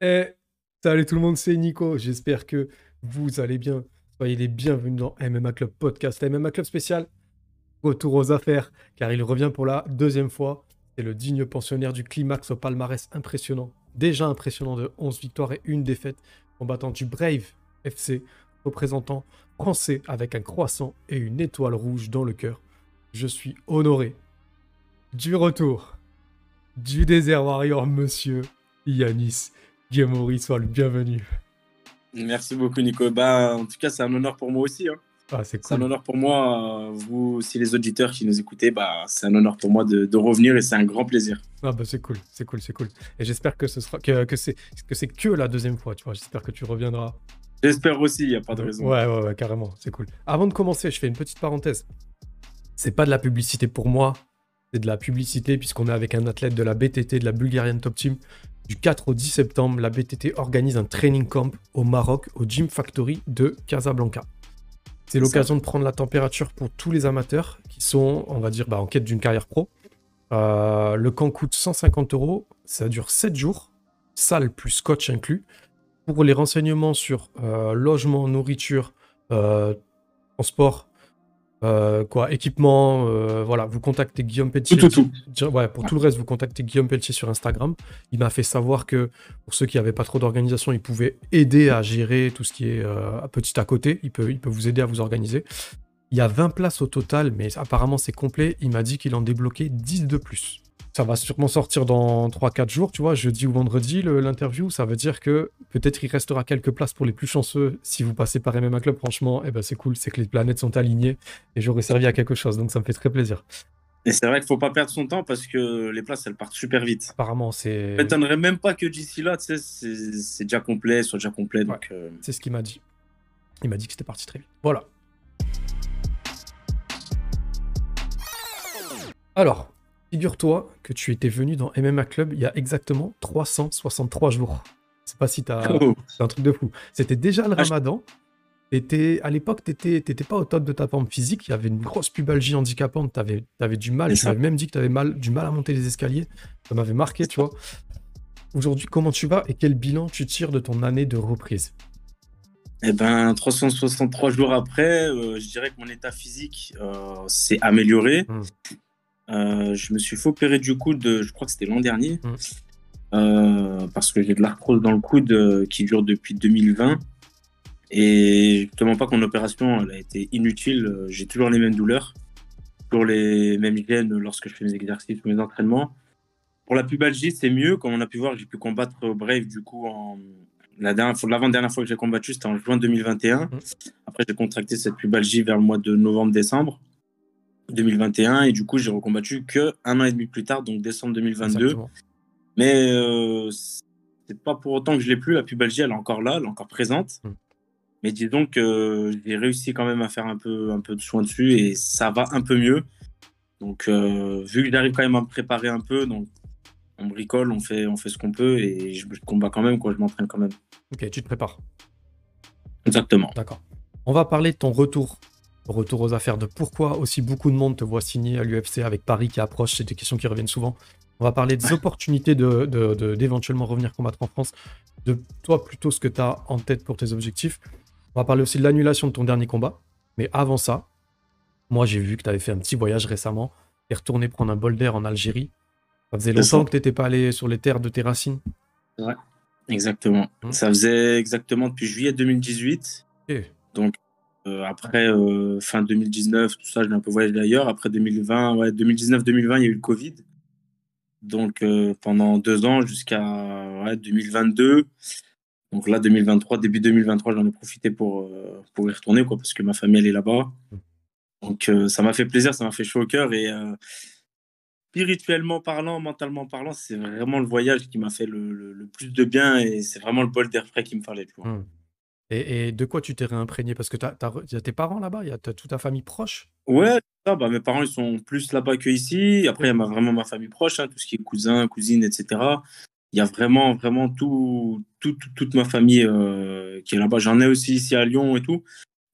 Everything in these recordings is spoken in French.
Eh, salut tout le monde, c'est Nico. J'espère que vous allez bien. Soyez les bienvenus dans MMA Club Podcast, MMA Club spécial. Retour aux affaires, car il revient pour la deuxième fois. C'est le digne pensionnaire du climax au palmarès impressionnant. Déjà impressionnant de 11 victoires et une défaite, combattant du Brave FC, représentant français avec un croissant et une étoile rouge dans le cœur. Je suis honoré du retour du désert warrior, monsieur Yanis Guémori. Sois le bienvenu. Merci beaucoup, Nico. Bah, en tout cas, c'est un honneur pour moi aussi. Hein. Ah, c'est C'est un cool. honneur pour moi. euh, Vous, si les auditeurs qui nous écoutez, bah, c'est un honneur pour moi de, de revenir et c'est un grand plaisir. Ah bah c'est cool, c'est cool, c'est cool. Et j'espère que ce sera que, que c'est que c'est que la deuxième fois, tu vois. J'espère que tu reviendras. J'espère aussi, il n'y a pas de raison. Ouais, ouais, ouais, carrément, c'est cool. Avant de commencer, je fais une petite parenthèse. C'est pas de la publicité pour moi, c'est de la publicité puisqu'on est avec un athlète de la BTT, de la Bulgarian Top Team. Du 4 au 10 septembre, la BTT organise un training camp au Maroc, au Gym Factory de Casablanca. C'est l'occasion de prendre la température pour tous les amateurs qui sont, on va dire, bah, en quête d'une carrière pro. Euh, le camp coûte 150 euros, ça dure 7 jours, salle plus coach inclus. Pour les renseignements sur euh, logement, nourriture, euh, transport, euh, quoi, équipement, euh, voilà, vous contactez Guillaume Pelletier. Tout, tout, tout. Dire- Ouais, pour tout le reste, vous contactez Guillaume Pelletier sur Instagram. Il m'a fait savoir que pour ceux qui n'avaient pas trop d'organisation, il pouvait aider à gérer tout ce qui est euh, petit à côté. Il peut, il peut vous aider à vous organiser. Il y a 20 places au total, mais apparemment c'est complet. Il m'a dit qu'il en débloquait 10 de plus. Ça va sûrement sortir dans 3-4 jours, tu vois, jeudi ou vendredi, l'interview. Ça veut dire que peut-être il restera quelques places pour les plus chanceux. Si vous passez par MMA Club, franchement, eh ben, c'est cool, c'est que les planètes sont alignées et j'aurais servi à quelque chose, donc ça me fait très plaisir. Et c'est vrai qu'il faut pas perdre son temps parce que les places, elles partent super vite. Apparemment, c'est Je m'étonnerais même pas que d'ici là, tu sais, c'est déjà complet, soit déjà complet. Donc, euh, c'est ce qu'il m'a dit. Il m'a dit que c'était parti très vite. Voilà. Alors, figure-toi que tu étais venu dans MMA Club il y a exactement 363 jours. Je sais pas si t'as... oh, C'est un truc de fou. C'était déjà le Ah, ramadan. T'étais- à l'époque, tu n'étais pas au top de ta forme physique. Il y avait une grosse pubalgie handicapante. Tu avais, du mal. Tu m'avais même dit que tu avais mal, du mal à monter les escaliers. Ça m'avait marqué, tu vois. Aujourd'hui, comment tu vas et quel bilan tu tires de ton année de reprise? Eh ben, 363 jours après, euh, je dirais que mon état physique euh, s'est amélioré. Mm. Euh, je me suis fait opérer du coude, je crois que c'était l'an dernier, Mm. euh, parce que j'ai de l'arthrose dans le coude euh, qui dure depuis 2020. Et je te mens pas que mon opération elle a été inutile. J'ai toujours les mêmes douleurs, toujours les mêmes gènes lorsque je fais mes exercices ou mes entraînements. Pour la pubalgie, c'est mieux. Comme on a pu voir, j'ai pu combattre au Brave du coup en, la dernière fois, l'avant-dernière fois que j'ai combattu, c'était en juin 2021. Mhm. Après, j'ai contracté cette pubalgie vers le mois de novembre-décembre 2021. Et du coup, j'ai recombattu que un an et demi plus tard, donc décembre 2022. Exactement. Mais euh, c'est pas pour autant que je l'ai plus. La pubalgie, elle est encore là, elle est encore présente. Mm. Mais disons que j'ai réussi quand même à faire un peu, un peu de soin dessus et ça va un peu mieux. Donc, euh, vu que j'arrive quand même à me préparer un peu, donc on bricole, on fait, on fait ce qu'on peut et je, je combats quand même, quoi, je m'entraîne quand même. Ok, tu te prépares. Exactement. D'accord. On va parler de ton retour. Retour aux affaires, de pourquoi aussi beaucoup de monde te voit signer à l'UFC avec Paris qui approche. C'est des questions qui reviennent souvent. On va parler des opportunités de, de- de- d'éventuellement revenir combattre en France. De toi, plutôt ce que tu as en tête pour tes objectifs. On va parler aussi de l'annulation de ton dernier combat. Mais avant ça, moi, j'ai vu que tu avais fait un petit voyage récemment. Tu es retourné prendre un bol d'air en Algérie. Ça faisait longtemps ça. que tu n'étais pas allé sur les terres de tes racines. Exactement. Mm. Ça faisait exactement depuis juillet 2018. Ok. Euh, après, euh, fin 2019, tout ça, j'ai un peu voyagé d'ailleurs. Après 2020, ouais, 2019-2020, il y a eu le Covid. Donc, euh, pendant deux ans jusqu'à ouais, 2022. Donc là, 2023, début 2023, j'en ai profité pour, euh, pour y retourner, quoi, parce que ma famille, elle est là-bas. Donc, euh, ça m'a fait plaisir, ça m'a fait chaud au cœur. Et euh, spirituellement parlant, mentalement parlant, c'est vraiment le voyage qui m'a fait le, le- plus de bien. Et c'est vraiment le bol d'air frais qu'il me fallait. tu vois. Hmm. Et, et de quoi tu t'es réimprégné? Parce que tu as, tes parents là-bas, il y a toute ta famille proche? Ouais, ça, bah, mes parents ils sont plus là-bas que ici. Après, il y a ma- vraiment ma famille proche, hein, tout ce qui est cousins, cousines, etc. Il y a vraiment, vraiment tout, tout- tout- toute ma famille euh, qui est là-bas. J'en ai aussi ici à Lyon et tout.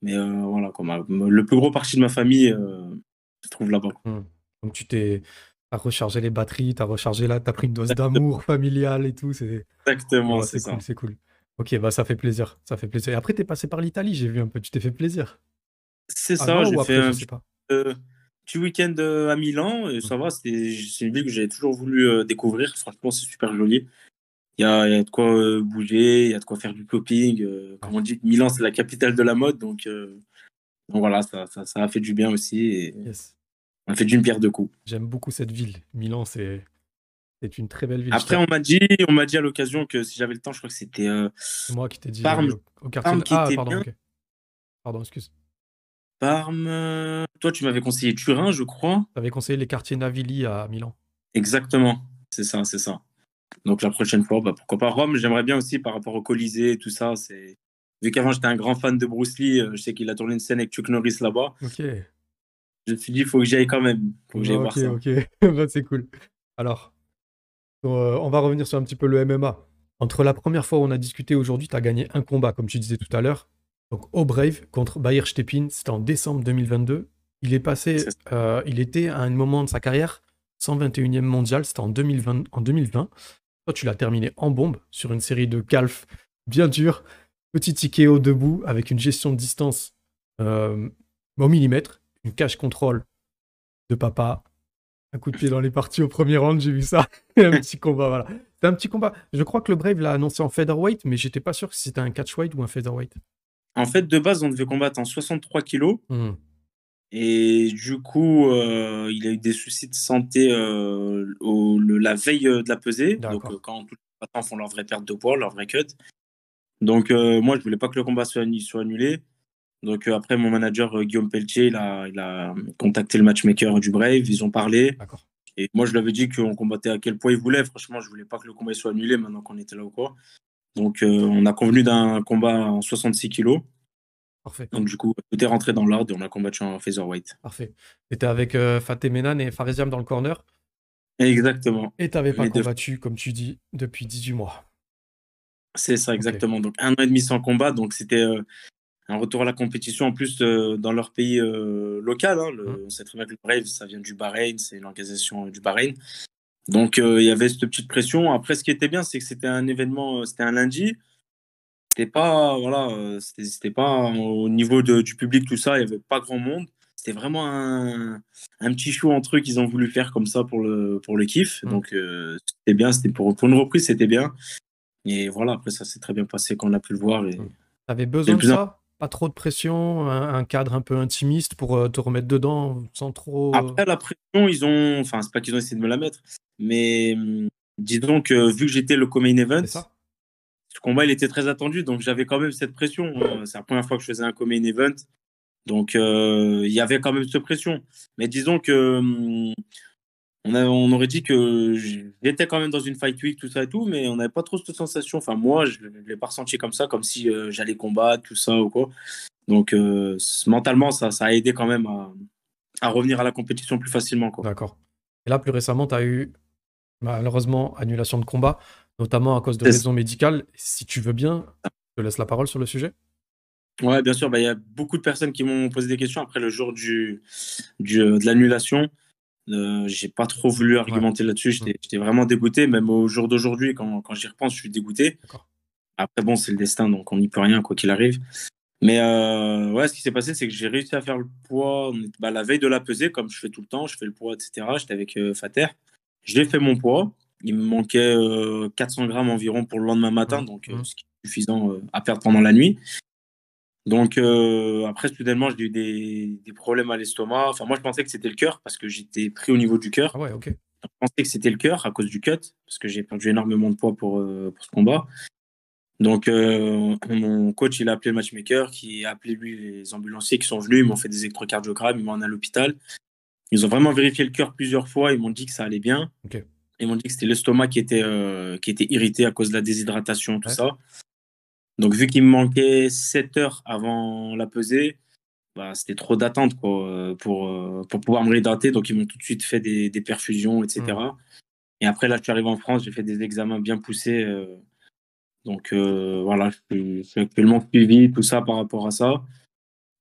Mais euh, voilà, quoi, ma- le plus gros parti de ma famille euh, se trouve là-bas. quoi. Donc tu t'es T'as rechargé les batteries, rechargé là, t'as pris une dose d'amour familial et tout. Exactement, ouais, c'est cool, c'est cool. Ok, bah ça fait plaisir, ça fait plaisir. Et après, t'es passé par l'Italie, j'ai vu un peu, tu t'es fait plaisir. C'est ça, Avant j'ai ou fait après, je un sais pas. euh, petit week-end euh, à Milan et ça va, c'était, c'est une ville que j'avais toujours voulu euh, découvrir. Franchement, c'est super joli. Il y a, il y a de quoi euh, bouger, il y a de quoi faire du shopping. euh, comme on dit, Milan, c'est la capitale de la mode, donc, euh, donc voilà, ça, ça, ça a fait du bien aussi et Yes. on a fait d'une pierre deux coups. J'aime beaucoup cette ville. Milan, c'est c'est une très belle ville. Après, on m'a dit, on m'a dit à l'occasion que si j'avais le temps, je crois que c'était euh, moi qui t'ai dit Parme- au, au quartier. Parme qui ah, était pardon, bien. ok. Pardon, excuse. Parme. Toi, tu m'avais conseillé Turin, je crois. T'avais conseillé les quartiers Navili à Milan. Exactement, c'est ça, c'est ça. Donc la prochaine fois, bah, pourquoi pas Rome, j'aimerais bien aussi par rapport au Colisée, tout ça. C'est Vu qu'avant j'étais un grand fan de Bruce Lee, euh, je sais qu'il a tourné une scène avec Chuck Norris là-bas. Ok. Je me suis dit, il faut que j'y aille quand même. faut que j'aille ok, voir ça. ok. Bah, c'est cool. Alors, euh, on va revenir sur un petit peu le MMA. Entre la première fois où on a discuté aujourd'hui, tu as gagné un combat, comme tu disais tout à l'heure. Donc, au Brave contre Bayer Stepin, c'était en décembre 2022. Il est passé, euh, il était à un moment de sa carrière 121e mondial, c'était en 2020, en 2020. Toi, tu l'as terminé en bombe sur une série de calfs bien durs. Petit TKO debout avec une gestion de distance euh, au millimètre, une cache contrôle de papa. Un coup de pied dans les parties au premier round, j'ai vu ça. Un petit combat, voilà. C'était un petit combat. Je crois que le Brave l'a annoncé en featherweight, mais j'étais pas sûr si c'était un catchweight ou un featherweight. En fait, de base, on devait combattre en 63 kilos. Hmm. Et du coup, euh, il a eu des soucis de santé euh, au- le- la veille euh, de la pesée. Donc, euh, quand tous les combattants font leur vraie perte de poids, leur vrai cut. Donc, moi, je voulais pas que le combat soit annulé. Donc, euh, après, mon manager euh, Guillaume Pelletier, il a, il a contacté le matchmaker du Brave. Ils ont parlé. D'accord. Et moi, je lui avais dit qu'on combattait à quel point il voulait. Franchement, je voulais pas que le combat soit annulé maintenant qu'on était là ou quoi. Donc, euh, on a convenu d'un combat en 66 kilos. Parfait. Donc, du coup, tout est rentré dans l'ordre et on a combattu en featherweight. Parfait. T'étais avec euh, Fateh Menan et Faresiam dans le corner? Exactement. Et t'avais pas Les deux. combattu, comme tu dis, depuis 18 mois. C'est ça, exactement. Donc, un an et demi sans combat. Donc, c'était euh, un retour à la compétition en plus euh, dans leur pays euh, local. hein. Le- Mhm. On sait très bien que le Brave, ça vient du Bahreïn, c'est l'organisation euh, du Bahreïn. Donc, il y avait cette petite pression. Après, ce qui était bien, c'est que c'était un événement, c'était un lundi. C'était pas, voilà, c'était pas au niveau de- du public, tout ça, il y avait pas grand monde. C'était vraiment un, un petit show entre eux qu'ils ont voulu faire comme ça pour le, pour le kiff. Mhm. Donc, c'était bien, c'était pour, pour une reprise, c'était bien. Et voilà, après, ça s'est très bien passé quand on a pu le voir. Et... Mhm. T'avais besoin de ça? Pas trop de pression, un, un cadre un peu intimiste pour euh, te remettre dedans sans trop. euh, Après, la pression, ils ont. Enfin, c'est pas qu'ils ont essayé de me la mettre, mais hum, disons que vu que j'étais le co-main event, ce combat, il était très attendu, donc j'avais quand même cette pression. hein. C'est la première fois que je faisais un co-main event, donc euh, il y avait quand même cette pression. Mais disons que. On, a- on aurait dit que j'étais quand même dans une fight week, tout ça et tout, mais on n'avait pas trop cette sensation. Enfin, moi, je ne l'ai pas ressenti comme ça, comme si euh, j'allais combattre, tout ça ou quoi. Donc, euh, mentalement, ça, ça a aidé quand même à, à revenir à la compétition plus facilement. D'accord. Et là, plus récemment, tu as eu malheureusement annulation de combat, notamment à cause de raisons médicales. Si tu veux bien, je te laisse la parole sur le sujet. Ouais, bien sûr, bah, il y a beaucoup de personnes qui m'ont posé des questions après le jour du, du, euh, de l'annulation. Euh, j'ai pas trop voulu argumenter là-dessus. J'étais j'étais vraiment dégoûté. Même au jour d'aujourd'hui, quand, quand j'y repense, je suis dégoûté. Après, bon, c'est le destin, donc on n'y peut rien, quoi qu'il arrive. Mais euh, ouais, ce qui s'est passé, c'est que j'ai réussi à faire le poids. bah, la veille de la pesée, comme je fais tout le temps, je fais le poids, etc. J'étais avec euh, Fater. J'ai fait mon poids. Il me manquait euh, 400 grammes environ pour le lendemain matin, donc Mhm. ce qui est suffisant à perdre pendant la nuit. Donc euh, après, soudainement, j'ai eu des, des problèmes à l'estomac. Enfin, moi, je pensais que c'était le cœur parce que j'étais pris au niveau du cœur. Ah ouais, ok. Je pensais que c'était le cœur à cause du cut, parce que j'ai perdu énormément de poids pour, euh, pour ce combat. Donc, euh, mon coach, il a appelé le matchmaker, qui a appelé lui les ambulanciers qui sont venus, ils m'ont fait des électrocardiogrammes, ils m'ont emmené à l'hôpital. Ils ont vraiment vérifié le cœur plusieurs fois, ils m'ont dit que ça allait bien. Ils m'ont dit que c'était l'estomac qui, était euh, qui était irrité à cause de la déshydratation, tout Ouais. ça. Donc, vu qu'il me manquait 7 heures avant la pesée, bah, c'était trop d'attente euh, pour, euh, pour pouvoir me réhydrater. Donc, ils m'ont tout de suite fait des, des perfusions, etc. Mm. Et après, là, je suis arrivé en France, j'ai fait des examens bien poussés. euh, donc, euh, voilà, je suis, actuellement suivi, tout ça par rapport à ça.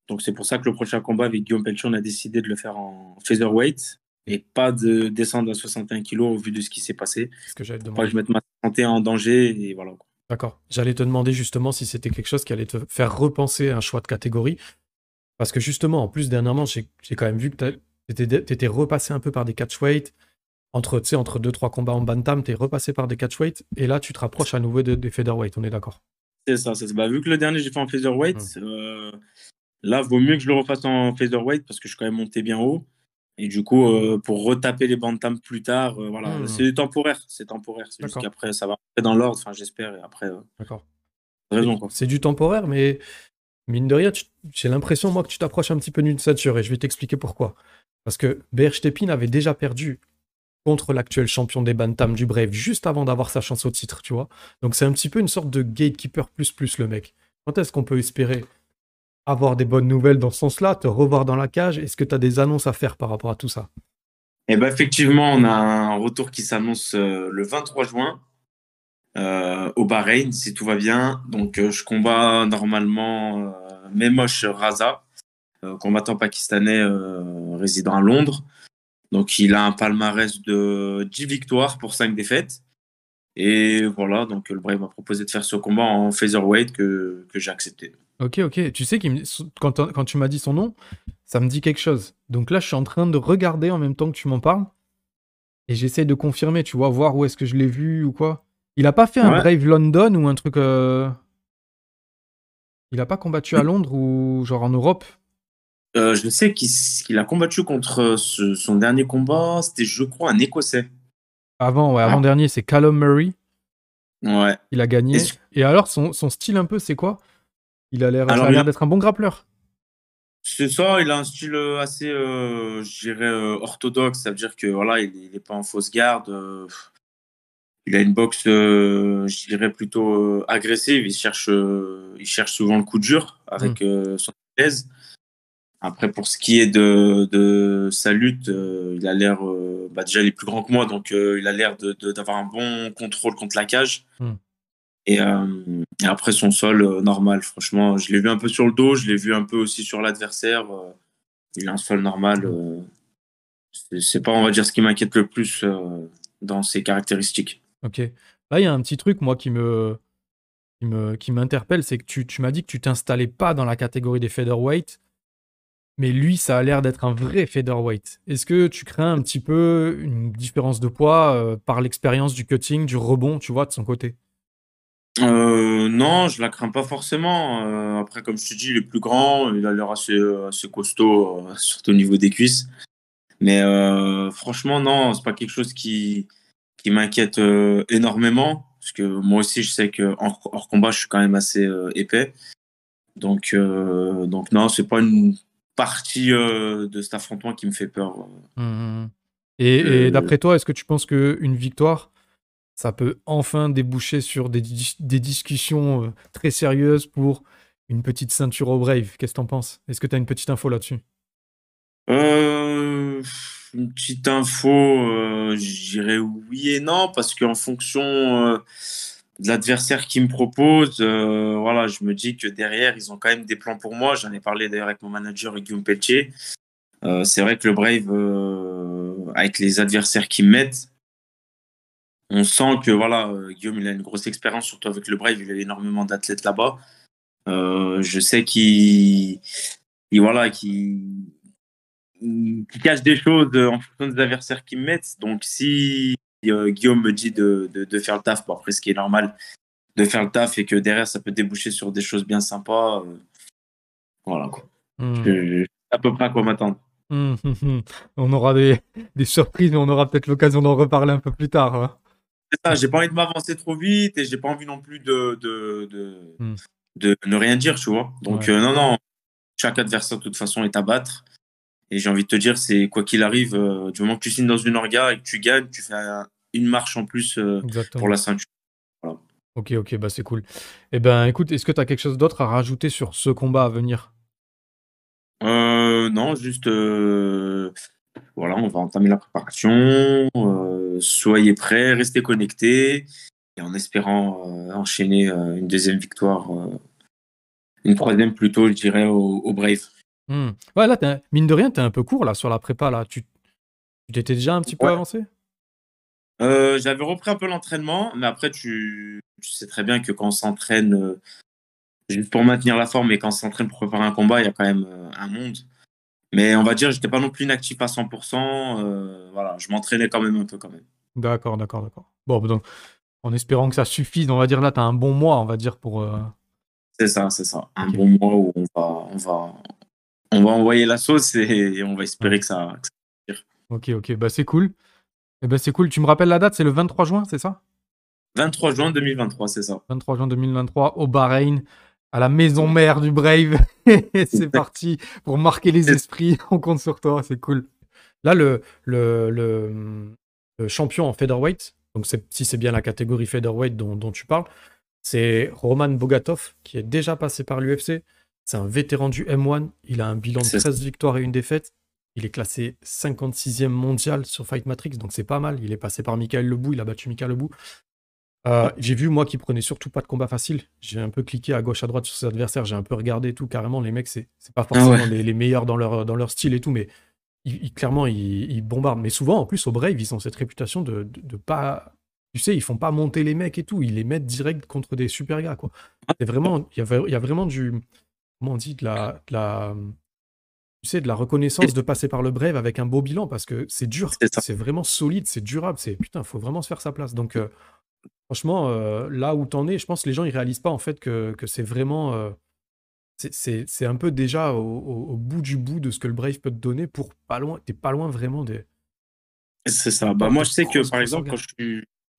Donc, c'est pour ça que le prochain combat avec Guillaume Pelchon, on a décidé de le faire en featherweight. et pas de descendre à 61 kg au vu de ce qui s'est passé. ce que j'allais te Pas que je mette ma santé en danger et voilà. quoi. D'accord. J'allais te demander justement si c'était quelque chose qui allait te faire repenser un choix de catégorie. Parce que justement, en plus, dernièrement, j'ai quand même vu que tu étais repassé un peu par des catchweight. Entre, tu sais, entre deux, trois combats en bantam, tu es repassé par des catchweight. Et là, tu te rapproches à nouveau de- des featherweight, on est d'accord? C'est ça, c'est ça. Bah, vu que le dernier j'ai fait en featherweight, Hmm. euh, là vaut mieux que je le refasse en featherweight parce que je suis quand même monté bien haut. Et du coup, euh, pour retaper les bantam plus tard, euh, voilà, Hmm. c'est temporaire, c'est temporaire. C'est juste qu'après ça va rentrer dans l'ordre, enfin j'espère. Et après, euh, D'accord. raison. C'est du temporaire, mais mine de rien, tu- j'ai l'impression, moi, que tu t'approches un petit peu d'une ceinture et je vais t'expliquer pourquoi. Parce que Berchtepin avait déjà perdu contre l'actuel champion des Bantam du Brave juste avant d'avoir sa chance au titre, tu vois. Donc c'est un petit peu une sorte de gatekeeper plus plus le mec. Quand est-ce qu'on peut espérer avoir des bonnes nouvelles dans ce sens-là, te revoir dans la cage Est-ce que tu as des annonces à faire par rapport à tout ça? Et ben effectivement, on a un retour qui s'annonce euh, le 23 juin euh, au Bahreïn, si tout va bien. Donc euh, je combats normalement euh, Raza, combattant pakistanais résidant à Londres. Donc il a un palmarès de 10 victoires pour 5 défaites. Et voilà, donc le Brave m'a proposé de faire ce combat en featherweight que, que j'ai accepté. Ok, ok. Tu sais, me- quand, quand tu m'as dit son nom, ça me dit quelque chose. Donc là, je suis en train de regarder en même temps que tu m'en parles. Et j'essaie de confirmer, tu vois, voir où est-ce que je l'ai vu ou quoi. Il a pas fait un. Brave London ou un truc. euh, Il a pas combattu à Londres ou genre en Europe? Euh, je sais qu'il a combattu contre ce- son dernier combat, c'était je crois un Écossais. Avant, ouais, Ah. avant-dernier, c'est Callum Murray. Ouais. Il a gagné. Et alors, son, son style un peu, c'est quoi? Il a l'air d'être un bon grappleur. C'est ça, il a un style euh, assez, euh, je dirais, euh, orthodoxe. Ça veut dire que voilà, il n'est pas en fausse garde. euh, il a une boxe, je dirais, plutôt agressive. Il cherche, il cherche souvent le coup dur avec euh, son thèse. Après, pour ce qui est de, de sa lutte, euh, il a l'air, euh, bah, déjà, il est plus grand que moi, donc euh, il a l'air d'avoir un bon contrôle contre la cage. Hmm. Et, et après, son sol, normal. Franchement, je l'ai vu un peu sur le dos, je l'ai vu un peu aussi sur l'adversaire. il a un sol normal. c'est- pas, on va dire, ce qui m'inquiète le plus dans ses caractéristiques. Ok. Là, il y a un petit truc, moi, qui me, qui me, qui m'interpelle, c'est que tu, tu m'as dit que tu t'installais pas dans la catégorie des featherweight, mais lui, ça a l'air d'être un vrai featherweight. Est-ce que tu crains un petit peu une différence de poids euh, par l'expérience du cutting, du rebond, tu vois, de son côté? Euh, non, je la crains pas forcément. Euh, après, comme je te dis, il est plus grand, il a l'air assez, costaud, surtout au niveau des cuisses. Mais franchement, non, c'est pas quelque chose qui, qui m'inquiète énormément. Parce que moi aussi, je sais que hors, combat, je suis quand même assez épais. Donc, donc non, c'est pas une partie euh, de cet affrontement qui me fait peur. Mhm. Et, et Euh, d'après toi, est-ce que tu penses qu'une victoire, ça peut enfin déboucher sur des, dis- des discussions euh, très sérieuses pour une petite ceinture au Brave? Qu'est-ce que t'en penses? Est-ce que tu as une petite info là-dessus? Euh, une petite info, euh, je dirais oui et non, parce qu'en fonction euh, de l'adversaire qui me propose, euh, voilà, je me dis que derrière, ils ont quand même des plans pour moi. J'en ai parlé d'ailleurs avec mon manager Guillaume Pelletier. Euh, c'est vrai que le Brave, euh, avec les adversaires me mettent, on sent que voilà, Guillaume, il a une grosse expérience, surtout avec le Brave, il a énormément d'athlètes là-bas. Je sais qu'il il- voilà, qui cache des choses en fonction des adversaires me mettent. Donc, si Guillaume me dit de, de, de faire le taf, bon, après, ce qui est normal, de faire le taf et que derrière, ça peut déboucher sur des choses bien sympas, euh, voilà. Quoi. Je, sais à peu près à quoi m'attendre. Mhm, mhm. On aura des, des surprises, mais on aura peut-être l'occasion d'en reparler un peu plus tard. hein. C'est ça, j'ai pas envie de m'avancer trop vite et j'ai pas envie non plus de, de, de, Hmm. de ne rien dire, tu vois. Donc, Ouais. euh, non, non, chaque adversaire, de toute façon, est à battre. Et j'ai envie de te dire, c'est quoi qu'il arrive, euh, du moment que tu signes dans une orga et que tu gagnes, tu fais un- une marche en plus euh, pour la ceinture. Ok, ok, bah c'est cool. Eh ben, écoute, est-ce que tu as quelque chose d'autre à rajouter sur ce combat à venir? Euh, non, juste, euh, voilà, on va entamer la préparation. soyez prêts, restez connectés. Et en espérant enchaîner une deuxième victoire, une troisième plutôt, je dirais, au, au Brave. Hmm. Ouais, là, t'es mine de rien, t'es un peu court là sur la prépa. Là. Tu Tu t'étais déjà un petit peu avancé? Euh, J'avais repris un peu l'entraînement, mais après, tu, sais très bien que quand on s'entraîne euh, juste pour maintenir la forme et quand on s'entraîne pour préparer un combat, il y a quand même euh, un monde. Mais on va dire, j'étais pas non plus inactif à 100%. voilà, je m'entraînais quand même un peu quand même. D'accord, d'accord, d'accord. Bon, donc, en espérant que ça suffise, on va dire là, tu as un bon mois, on va dire, pour. C'est ça, c'est ça. Un bon mois où on va, on va, on va envoyer la sauce et, on va espérer que ça. ok, ok, bah c'est cool. Eh ben c'est cool. Tu me rappelles la date, c'est le 23 juin, c'est ça? 23 juin 2023, c'est ça. 23 juin 2023 au Bahreïn, à la maison mère du Brave. c'est parti pour marquer les esprits. On compte sur toi, c'est cool. Là, le, le, le, champion en featherweight, donc si c'est bien la catégorie featherweight dont, dont tu parles, c'est Roman Bogatov, qui est déjà passé par l'UFC. C'est un vétéran du M1. Il a un bilan de 13 victoires et une défaite. Il est classé 56e mondial sur Fight Matrix, donc c'est pas mal. Il est passé par Michael Lebou, il a battu Michael Lebou. Euh, j'ai vu, moi, qui prenait surtout pas de combat facile. J'ai un peu cliqué à gauche, à droite sur ses adversaires. J'ai un peu regardé tout. Carrément, les mecs, c'est pas ah forcément les, meilleurs dans leur, dans leur style et tout, mais clairement, ils, bombardent. Mais souvent, en plus, au Brave, ils ont cette réputation de, de, pas. Tu sais, ils font pas monter les mecs et tout. Ils les mettent direct contre des super gars, quoi. C'est vraiment. Il y, a, y a vraiment du. Comment on dit De la. De la tu sais, de la reconnaissance de passer par le Brave avec un beau bilan parce que c'est dur, c'est vraiment solide, c'est durable, c'est putain, faut vraiment se faire sa place. Donc, euh, franchement, euh, là où t'en es, je pense que les gens ils réalisent pas en fait que, que c'est vraiment. Euh, c'est un peu déjà au, bout du bout de ce que le Brave peut te donner pour pas loin. T'es pas loin vraiment des. C'est ça. Bah, moi, je sais que par exemple,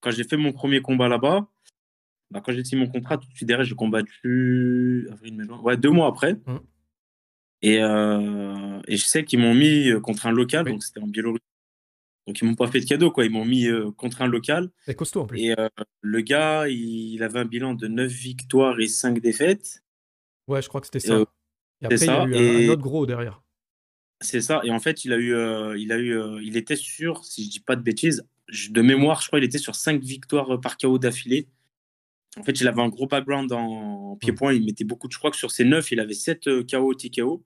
quand j'ai fait mon premier combat là-bas, bah, quand j'ai signé mon contrat, tout de suite derrière, j'ai combattu avril, mai, Ouais, deux mois après. Mmh. Et, euh, et je sais qu'ils m'ont mis euh, contre un local, donc c'était en Biélorussie. Donc ils m'ont pas fait de cadeau, quoi. Ils m'ont mis euh, contre un local. C'est costaud en plus. Et le gars, il, avait un bilan de 9 victoires et 5 défaites. Ouais, je crois que c'était ça. et après, il y a eu un, autre gros derrière. C'est ça. Et en fait, il a eu, il a eu, il était sur, si je dis pas de bêtises, de mémoire, je crois, il était sur 5 victoires par KO d'affilée. En fait, il avait un gros background en pied-point. Il mettait beaucoup de. Je crois que sur ses 9, il avait 7 KO TKO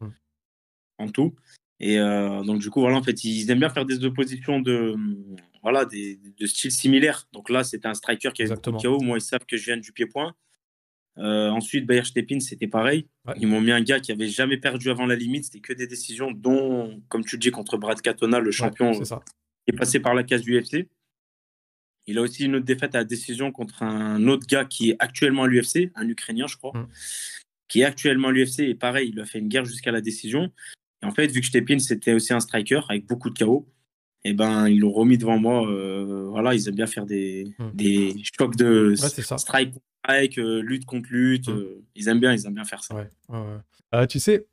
en tout. Et euh, donc, du coup, voilà, en fait, ils aiment bien faire des oppositions de, voilà, des, de style similaire. Donc là, c'était un striker qui avait beaucoup de KO. Moi, ils savent que je viens du pied-point. Euh, ensuite, Bayer Stepin, c'était pareil. Ils m'ont mis un gars qui avait jamais perdu avant la limite. C'était que des décisions, dont, comme tu le dis, contre Brad Katona, le champion, qui est passé par la case du UFC. Il a aussi une autre défaite à la décision contre un autre gars qui est actuellement à l'UFC, un Ukrainien, je crois, mm. qui est actuellement à l'UFC. Et pareil, il a fait une guerre jusqu'à la décision. Et en fait, vu que Stepin, c'était aussi un striker avec beaucoup de KO, et eh ben, ils l'ont remis devant moi. Euh, voilà, ils aiment bien faire des, mm. des chocs de strike strike, euh, lutte contre lutte. Mm. Euh, ils aiment bien, ils aiment bien faire ça. tu sais,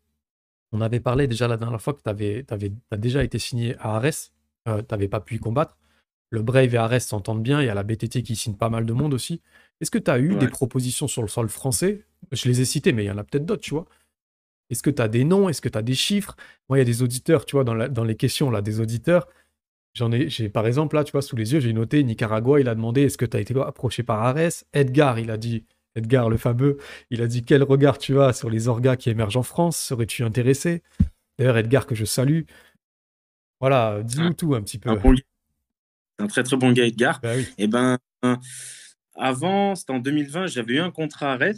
on avait parlé déjà la dernière fois que tu avais, as déjà été signé à Arès. tu n'avais pas pu y combattre le Brave et Arès s'entendent bien. Il y a la BTT qui signe pas mal de monde aussi. Est-ce que tu as eu des propositions sur le sol français? Je les ai citées, mais il y en a peut-être d'autres, tu vois. Est-ce que tu as des noms? Est-ce que tu as des chiffres? Moi, il y a des auditeurs, tu vois, dans, dans les questions là, des auditeurs. J'en ai, j'ai par exemple là, tu vois, sous les yeux, j'ai noté Nicaragua. Il a demandé est-ce que tu as été approché par Arès? Edgar, il a dit Edgar le fameux, il a dit quel regard tu as sur les orgas qui émergent en France? Serais-tu intéressé? D'ailleurs, Edgar que je salue. Voilà, dis-nous tout un petit peu un très très bon gars, Edgar. Bah Et eh ben, avant, c'était en 2020, j'avais eu un contrat à Rennes.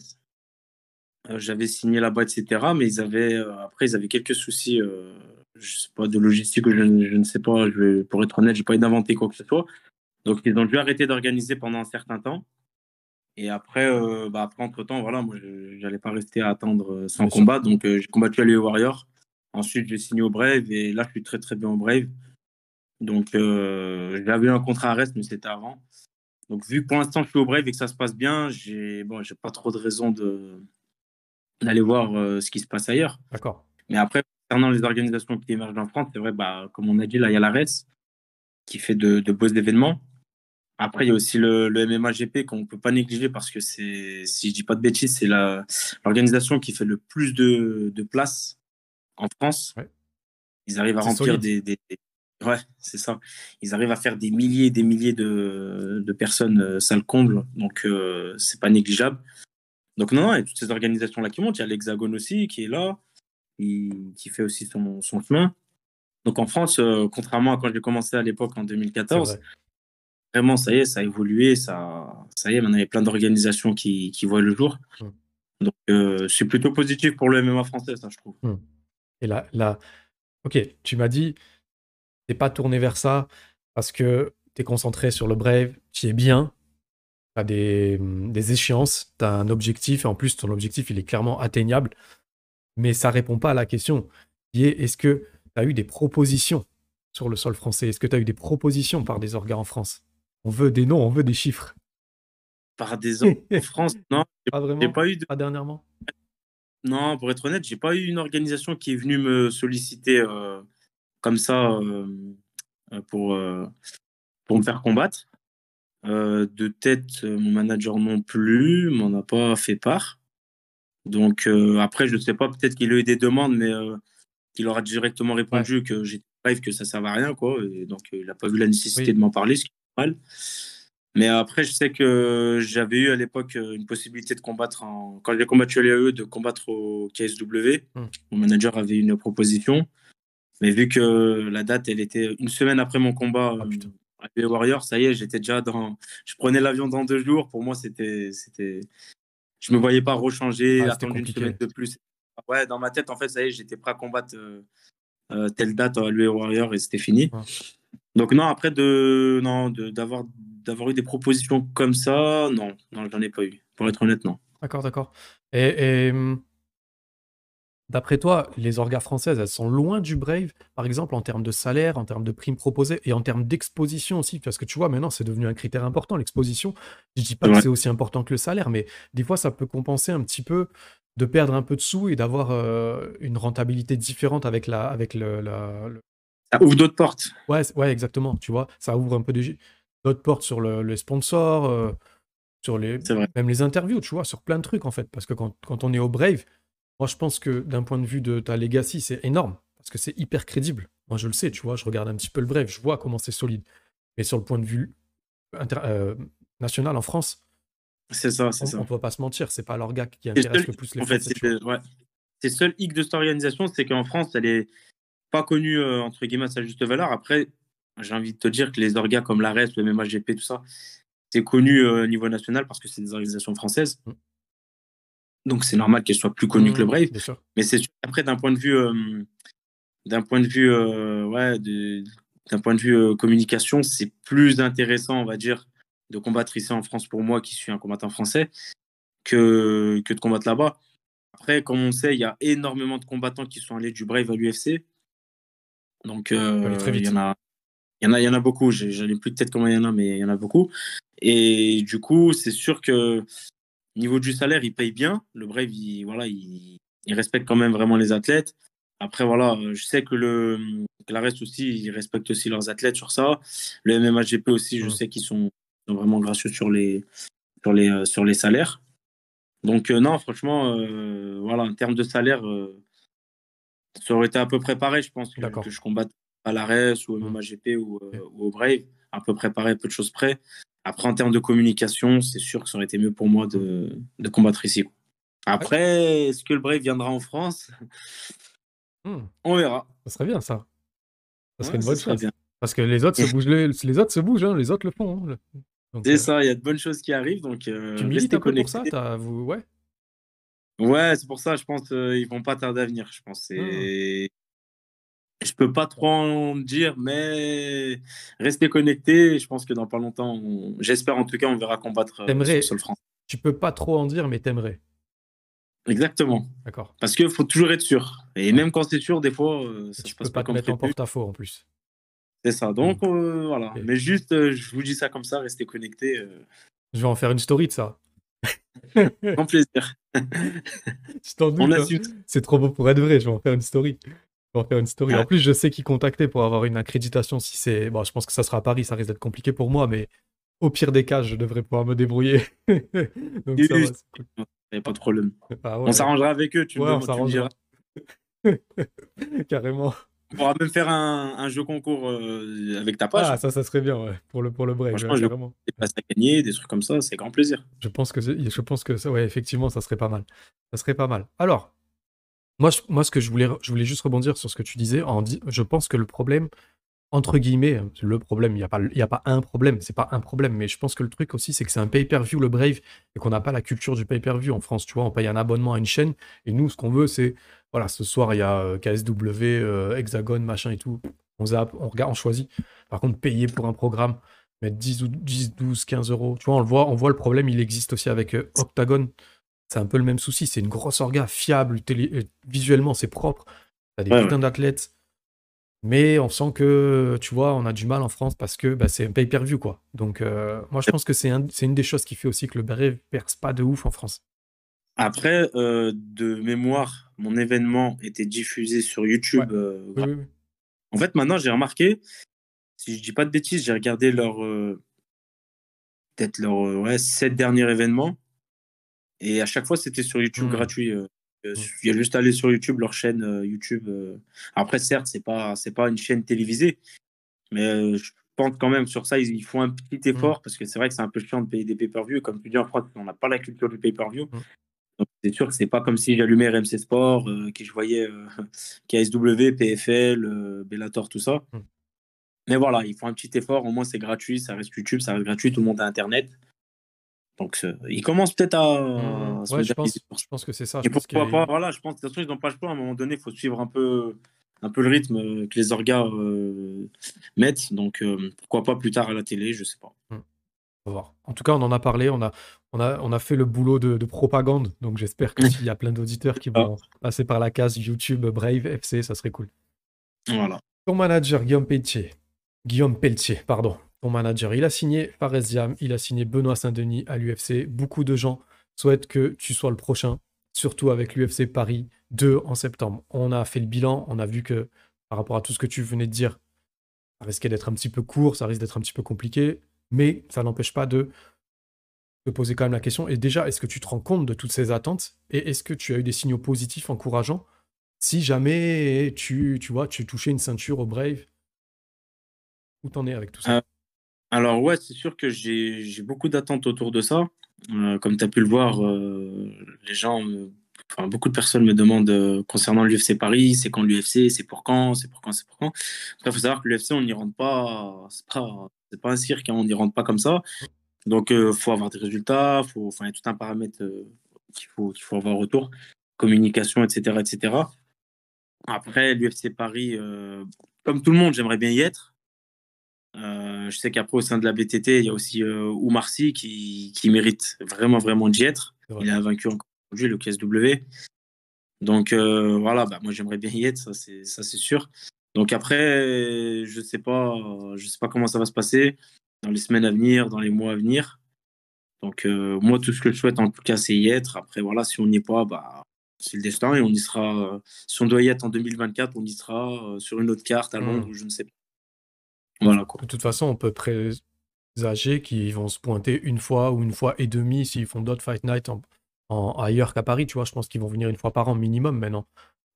Euh, j'avais signé là-bas, etc. Mais ils avaient, euh, après, ils avaient quelques soucis, euh, je sais pas, de logistique, je, je ne sais pas, je pour être honnête, j'ai pas d'inventer quoi que ce soit. Donc, ils ont dû arrêter d'organiser pendant un certain temps. Et après, bah, après entre-temps, voilà, moi, je n'allais pas rester à attendre sans combat. Donc, j'ai combattu à l'UE Warrior. Ensuite, j'ai signé au Brave. Et là, je suis très, très bien au Brave. Donc, euh, j'avais un contrat à reste, mais c'était avant. Donc, vu que pour l'instant, je suis au Brave et que ça se passe bien, j'ai bon, pas trop de raison d'aller voir euh, ce qui se passe ailleurs. D'accord. Mais après, concernant les organisations qui émergent en France, c'est vrai, bah, comme on a dit, là, il y a la RES qui fait de, beaux événements. Après, il y a aussi le, le MMA GP qu'on ne peut pas négliger parce que c'est, si je dis pas de bêtises, c'est l'organisation qui fait le plus de, de places en France. Ils arrivent à remplir des, Ouais, c'est ça. Ils arrivent à faire des milliers et des milliers de, de personnes, euh, ça le comble, donc euh, c'est pas négligeable. Donc non, il y a toutes ces organisations-là qui montent. Il y a l'Hexagone aussi qui est là, qui, qui fait aussi son, son chemin. Donc en France, euh, contrairement à quand j'ai commencé à l'époque en C'est 2014, vrai. vraiment, ça y est, ça a évolué. Ça, ça y est, maintenant, il y a plein d'organisations qui, qui voient le jour. Mm. Donc euh, c'est plutôt positif pour le MMA français, ça, je trouve. Et là, là, ok, tu m'as dit, t'es pas tourné vers ça parce que t'es concentré sur le Brave, tu es bien, t'as des, des échéances, t'as un objectif, et en plus, ton objectif, il est clairement atteignable, mais ça répond pas à la question qui est est-ce que t'as eu des propositions sur le sol français? Est-ce que t'as eu des propositions par des organes en France? On veut des noms, on veut des chiffres. Par des ans en France, non, Pas j'ai vraiment pas eu de... Pas dernièrement? Non, pour être honnête, j'ai pas eu une organisation qui est venue me solliciter euh, comme ça euh, pour, euh, pour me faire combattre. Euh, de tête, mon manager non plus m'en a pas fait part. Donc après, je sais pas, peut-être qu'il a eu des demandes, mais qu'il aura directement répondu que j'étais bref, que ça servait à rien, quoi. Et donc il a pas vu la nécessité Oui. de m'en parler, ce qui est normal. Mais après, je sais que j'avais eu à l'époque une possibilité de combattre en... quand j'ai combattu à l'AE, de combattre au KSW. Hmm. Mon manager avait une proposition. Mais vu que la date, elle était une semaine après mon combat Ah, euh, à l'AE Warrior, ça y est, j'étais déjà dans. Je prenais l'avion dans deux jours. Pour moi, c'était. c'était... Je me voyais pas rechanger, Ah, attendre une semaine de plus. Ouais, dans ma tête, en fait, ça y est, j'étais prêt à combattre euh, euh, telle date à l'UE Warrior et c'était fini. Donc non, après de non de- d'avoir d'avoir eu des propositions comme ça, non, non, j'en ai pas eu. Pour être honnête, non. D'accord, d'accord. Et, et, hum, d'après toi, les orgas françaises, elles sont loin du Brave, par exemple, en termes de salaire, en termes de primes proposées et en termes d'exposition aussi, parce que tu vois, maintenant, c'est devenu un critère important, l'exposition. Je dis pas que c'est aussi important que le salaire, mais des fois, ça peut compenser un petit peu de perdre un peu de sous et d'avoir euh, une rentabilité différente avec la, avec le, la- le- Ça ouvre d'autres portes. Ouais, ouais, exactement, tu vois, ça ouvre un peu d'autres portes sur le, les sponsors, euh, sur les, même les interviews, tu vois, sur plein de trucs en fait. Parce que quand, quand on est au Brave, moi je pense que d'un point de vue de ta legacy, c'est énorme. Parce que c'est hyper crédible. Moi je le sais, tu vois, je regarde un petit peu le Brave, je vois comment c'est solide. Mais sur le point de vue inter- euh, national en France, C'est ça, c'est on, ça. on peut pas se mentir, c'est pas l'orga qui intéresse seul le plus les En fait, c'est le, ouais. C'est le seul hic de cette organisation, c'est qu'en France, elle est pas connue euh, entre guillemets à sa juste valeur. Après, j'ai envie de te dire que les orgas comme l'ARES, le MMAGP, tout ça, c'est connu euh, au niveau national parce que c'est des organisations françaises. Donc c'est normal qu'elles soient plus connues que le Mmh, Brave. Mais c'est après d'un point de vue euh, d'un point de vue euh, ouais de- d'un point de vue euh, communication, c'est plus intéressant, on va dire, de combattre ici en France pour moi qui suis un combattant français que que de combattre là-bas. Après, comme on sait, il y a énormément de combattants qui sont allés du Brave à l'UFC. Donc euh, il y en a il y en a il y en a beaucoup, J'ai- j'en ai plus de tête comment il y en a mais il y en a beaucoup. Et du coup, c'est sûr que niveau du salaire, il paye bien. Le Brave, il, voilà, il, il respecte quand même vraiment les athlètes. Après, voilà, euh, je sais que le que la reste aussi, ils respectent aussi leurs athlètes sur ça. Le MMAGP aussi, je sais qu'ils sont, vraiment gracieux sur les, sur les, euh, sur les salaires. Donc, euh, non, franchement, euh, voilà, en termes de salaire, euh, ça aurait été à peu près pareil, je pense, que, je combatte à l'ARES ou au Mm. MMAGP ou, ou au Brave, à peu près pareil, peu de choses près. Après, en termes de communication, c'est sûr que ça aurait été mieux pour moi de, de combattre ici. Après, est-ce que le Brave viendra en France? Mmh, On verra. ça serait bien ça. Ça serait Ouais, une bonne chose. bien. Parce que les autres se bougent, les, les autres se bougent, hein, les autres le font. hein, C'est euh, ça, il y a de bonnes choses qui arrivent, donc euh, tu milites un peu pour ça vous, ouais. Ouais, c'est pour ça, je pense qu'ils ils vont pas tarder à venir. Je pense. Mmh. Je peux pas trop en dire, mais restez connectés. Je pense que dans pas longtemps, on- j'espère en tout cas, on verra combattre euh, sur le sol français. tu peux pas trop en dire, mais t'aimerais. Exactement. D'accord. Parce qu'il faut toujours être sûr. Et Ouais. même quand c'est sûr, des fois, euh, ça tu se passe peux pas pas te comme mettre en porte-à-faux en plus. C'est ça. Donc euh, voilà. Mais juste, euh, je vous dis ça comme ça, restez connectés. Je vais en faire une story de ça. grand plaisir. Tu t'en On doutes, hein. C'est trop beau pour être vrai, je vais en faire une story. En faire une story. En Ouais. plus, je sais qui contacter pour avoir une accréditation si c'est. Bon, je pense que ça sera à Paris, ça risque d'être compliqué pour moi, mais au pire des cas, je devrais pouvoir me débrouiller. Donc ça va. cool. A pas de problème. Ah On s'arrangera avec eux. Tu, me Ouais, on tu me diras. s'arrangera. Carrément. On pourra même faire un, un jeu concours euh, avec ta page. Ah, ça, ça serait bien, ouais. Pour le, pour le break, Franchement, je- carrément. Des places à gagner, des trucs comme ça, c'est grand plaisir. Je pense que, je pense que ça, ouais, effectivement, ça serait pas mal. Ça serait pas mal. Alors, Moi, moi, ce que je voulais, je voulais juste rebondir sur ce que tu disais. Je pense que le problème, entre guillemets, le problème, il n'y a, pas, a pas un problème, c'est pas un problème, mais je pense que le truc aussi, c'est que c'est un pay-per-view, le Brave, et qu'on n'a pas la culture du pay-per-view en France, tu vois, on paye un abonnement à une chaîne, et nous, ce qu'on veut, c'est, voilà, ce soir, il y a euh, KSW, euh, Hexagone, machin et tout, on regarde, on choisit. Par contre, payer pour un programme, mettre 10, ou 10 12, 15 euros, tu vois, on le voit, on voit le problème, il existe aussi avec euh, Octagon, c'est un peu le même souci, c'est une grosse orga, fiable, visuellement, c'est propre, t'as des putains d'athlètes, mais on sent que, tu vois, on a du mal en France parce que bah, c'est un pay-per-view, quoi. Donc, euh, moi, je pense que c'est une des choses qui fait aussi que le Brave perce pas de ouf en France. Après, euh, de mémoire, mon événement était diffusé sur YouTube. Euh, en fait, maintenant, j'ai remarqué, si je dis pas de bêtises, j'ai regardé leur peut-être leur ouais, sept derniers événements. Et à chaque fois, c'était sur YouTube mmh. gratuit. Euh, il y a juste à aller sur YouTube, leur chaîne euh, YouTube. Euh. Après, certes, c'est pas c'est pas une chaîne télévisée, mais je pense quand même sur ça, ils, font un petit mmh. effort parce que c'est vrai que c'est un peu chiant de payer des pay-per-view. Comme tu dis en France, on n'a pas la culture du pay-per-view. Mmh. Donc c'est sûr que c'est pas comme si j'allumais RMC Sport, que je voyais KSW, PFL, Bellator, tout ça. Mmh. Mais voilà, ils font un petit effort. Au moins, c'est gratuit, ça reste YouTube, ça reste gratuit, tout le monde a Internet. Donc, il commence peut-être à. Mmh, ouais, je pense, je pense, que c'est ça. Je pense pourquoi pas Voilà, je pense que de toute façon, ils n'ont pas le choix. À un moment donné, il faut suivre un peu, un peu le rythme que les orgas euh, mettent. Donc, euh, pourquoi pas plus tard à la télé, je sais pas. Mmh. On va voir. En tout cas, on en a parlé. On a, on a, on a fait le boulot de, propagande. Donc, j'espère qu'il y a plein d'auditeurs qui vont ah. passer par la case YouTube Brave FC. Ça serait cool. Voilà. Ton manager, Guillaume Pelletier. Guillaume Pelletier, pardon manager. Il a signé Fares il a signé Benoît Saint-Denis à l'UFC. Beaucoup de gens souhaitent que tu sois le prochain, surtout avec l'UFC Paris 2 en septembre. On a fait le bilan, on a vu que par rapport à tout ce que tu venais de dire, ça risquait d'être un petit peu court, ça risque d'être un petit peu compliqué, mais ça n'empêche pas de te poser quand même la question. Et déjà, est-ce que tu te rends compte de toutes ces attentes? Et est-ce que tu as eu des signaux positifs, encourageants? Si jamais tu, tu vois, tu touchais une ceinture au Brave Où t'en es avec tout ça? Euh, alors ouais, c'est sûr que j'ai beaucoup d'attentes autour de ça. Euh, comme tu as pu le voir, euh, les gens, enfin, beaucoup de personnes me demandent euh, concernant l'UFC Paris, c'est quand l'UFC, c'est pour quand, c'est pour quand, c'est pour quand. il faut savoir que l'UFC, on n'y rentre pas, c'est pas, pas un cirque, hein, on n'y rentre pas comme ça. Donc il faut avoir des résultats, il y a tout un paramètre qu'il faut, faut avoir autour, communication, etc. etc. Après, l'UFC Paris, comme tout le monde, j'aimerais bien y être. Euh, je sais qu'après, au sein de la BTT, il y a aussi euh, Oumar Sy qui, qui, mérite vraiment, vraiment d'y être. Il a vaincu encore aujourd'hui le KSW. Donc euh, voilà, bah, moi j'aimerais bien y être, ça c'est, ça c'est sûr. Donc après, je sais pas, je sais pas comment ça va se passer dans les semaines à venir, dans les mois à venir. Donc moi, tout ce que je souhaite en tout cas, c'est y être. Après voilà, si on n'y est pas, bah c'est le destin et on y sera. si on doit y être en 2024, on y sera sur une autre carte à mmh. Londres, ou je ne sais pas. De toute façon, on peut présager qu'ils vont se pointer une fois ou une fois et demie s'ils font d'autres Fight Night en, ailleurs qu'à Paris. Tu vois, je pense qu'ils vont venir une fois par an minimum maintenant.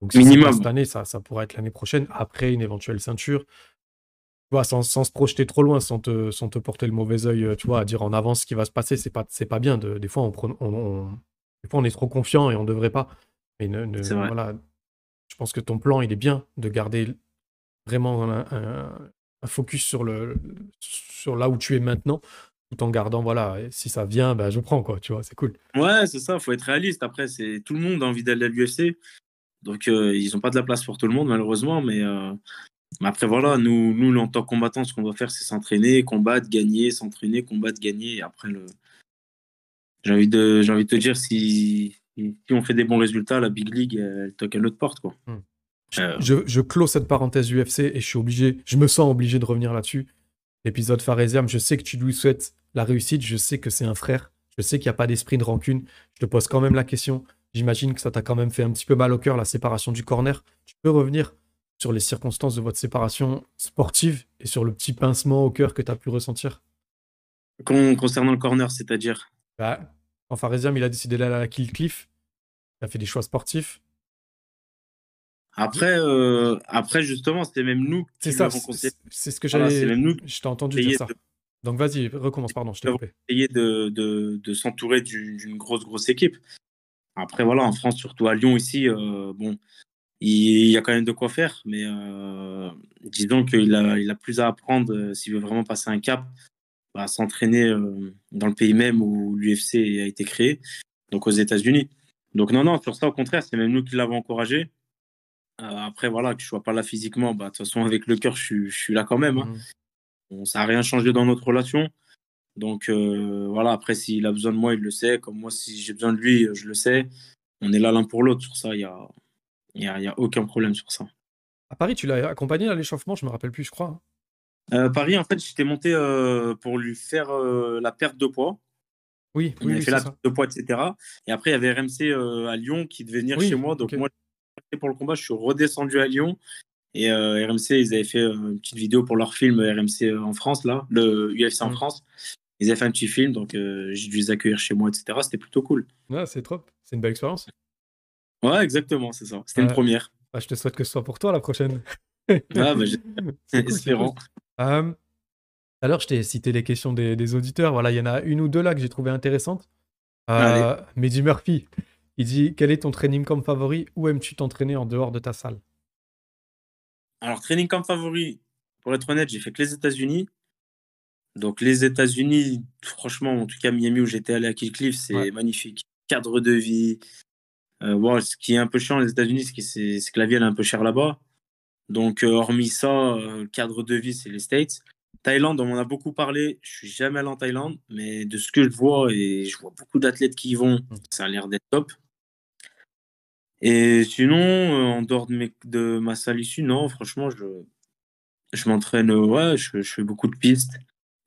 Donc, si minimum. cette année, ça, ça pourrait être l'année prochaine, après une éventuelle ceinture. Tu vois, sans, se projeter trop loin, sans te, sans te porter le mauvais œil, euh, tu vois, à dire en avance ce qui va se passer, c'est pas, c'est pas bien. De, des, fois, on, on, des fois, on est trop confiant et on devrait pas. Mais ne, voilà, je pense que ton plan, il est bien de garder vraiment un, un focus sur, le, sur là où tu es maintenant, tout en gardant, voilà, si ça vient, ben, je prends, quoi, tu vois, c'est cool. Ouais, c'est ça, faut être réaliste. Après, c'est tout le monde a envie d'aller à l'UFC. Donc, euh, ils n'ont pas de la place pour tout le monde, malheureusement. Mais, euh, mais après, voilà, nous, nous, en tant que combattants, ce qu'on doit faire, c'est s'entraîner, combattre, gagner, s'entraîner, combattre, gagner. Et après, le... j'ai envie, de, envie de te dire, si, si on fait des bons résultats, la Big League, elle toque à notre porte, quoi. Hmm. Euh. Je, je, clôt cette parenthèse UFC et je suis obligé, je me sens obligé de revenir là-dessus. L'épisode Pharésiam, je sais que tu lui souhaites la réussite, je sais que c'est un frère, je sais qu'il n'y a pas d'esprit de rancune. Je te pose quand même la question. J'imagine que ça t'a quand même fait un petit peu mal au cœur, la séparation du corner. Tu peux revenir sur les circonstances de votre séparation sportive et sur le petit pincement au cœur que tu as pu ressentir? Concernant le corner, c'est-à-dire? Bah, En Pharésiam, il a décidé d'aller à la Kill Cliff. Il a fait des choix sportifs. Après, euh, après justement, c'était même nous qui C'est ça, c'est ce que j'avais. c'est même nous. Je t'ai entendu dire ça. Donc vas-y, recommence, pardon, je t'ai coupé. Essayer de, de, de s'entourer d'une grosse, grosse équipe. Après, voilà, en France, surtout à Lyon ici, euh, bon, il, y a quand même de quoi faire, mais euh, disons qu'il a, il a plus à apprendre euh, s'il veut vraiment passer un cap, à bah, s'entraîner dans le pays même où l'UFC a été créé, donc aux États-Unis. Donc non, non, sur ça, au contraire, c'est même nous qui l'avons encouragé. Après, voilà, que je ne sois pas là physiquement, bah, de toute façon, avec le cœur, je, suis là quand même. Hein. Mmh. ça n'a rien changé dans notre relation. Donc voilà, après, s'il a besoin de moi, il le sait. Comme moi, si j'ai besoin de lui, je le sais. On est là l'un pour l'autre sur ça. Il n'y a, y a, y a aucun problème sur ça. À Paris, tu l'as accompagné à l'échauffement, je me rappelle plus, je crois. Hein. Paris, en fait, j'étais monté pour lui faire la perte de poids. Oui, il avait fait la perte de poids, etc. Et après, il y avait RMC à Lyon qui devait venir chez moi. Donc, moi, pour le combat, je suis redescendu à Lyon. Et RMC, ils avaient fait une petite vidéo pour leur film RMC en France, là, le UFC en mmh. France. Ils avaient fait un petit film, donc j'ai dû les accueillir chez moi, etc. C'était plutôt cool. Ouais, c'est trop. C'est une belle expérience. Ouais, exactement, c'est ça. C'était une première. Bah, je te souhaite que ce soit pour toi la prochaine. ah, bah, espérons. Euh, alors, je t'ai cité les questions des, auditeurs. Voilà, il y en a une ou deux là que j'ai trouvé intéressantes. Euh, Mehdi Murphy, il dit Quel est ton training camp favori? Où aimes-tu t'entraîner en dehors de ta salle? Alors, training camp favori, pour être honnête, j'ai fait que les États-Unis. Donc, les États-Unis, franchement, en tout cas, Miami où j'étais allé à Killcliff, c'est magnifique. Cadre de vie. Euh, ce qui est un peu chiant les États-Unis, c'est que la vie elle est un peu chère là-bas. Donc, euh, hormis ça, euh, cadre de vie, c'est les States. Thaïlande, on en a beaucoup parlé. Je suis jamais allé en Thaïlande, mais de ce que je vois, et je vois beaucoup d'athlètes qui y vont, mmh. ça a l'air d'être top. Et sinon, en dehors de, de, ma salle issue, non, franchement, je, je m'entraîne, ouais, je, fais beaucoup de pistes,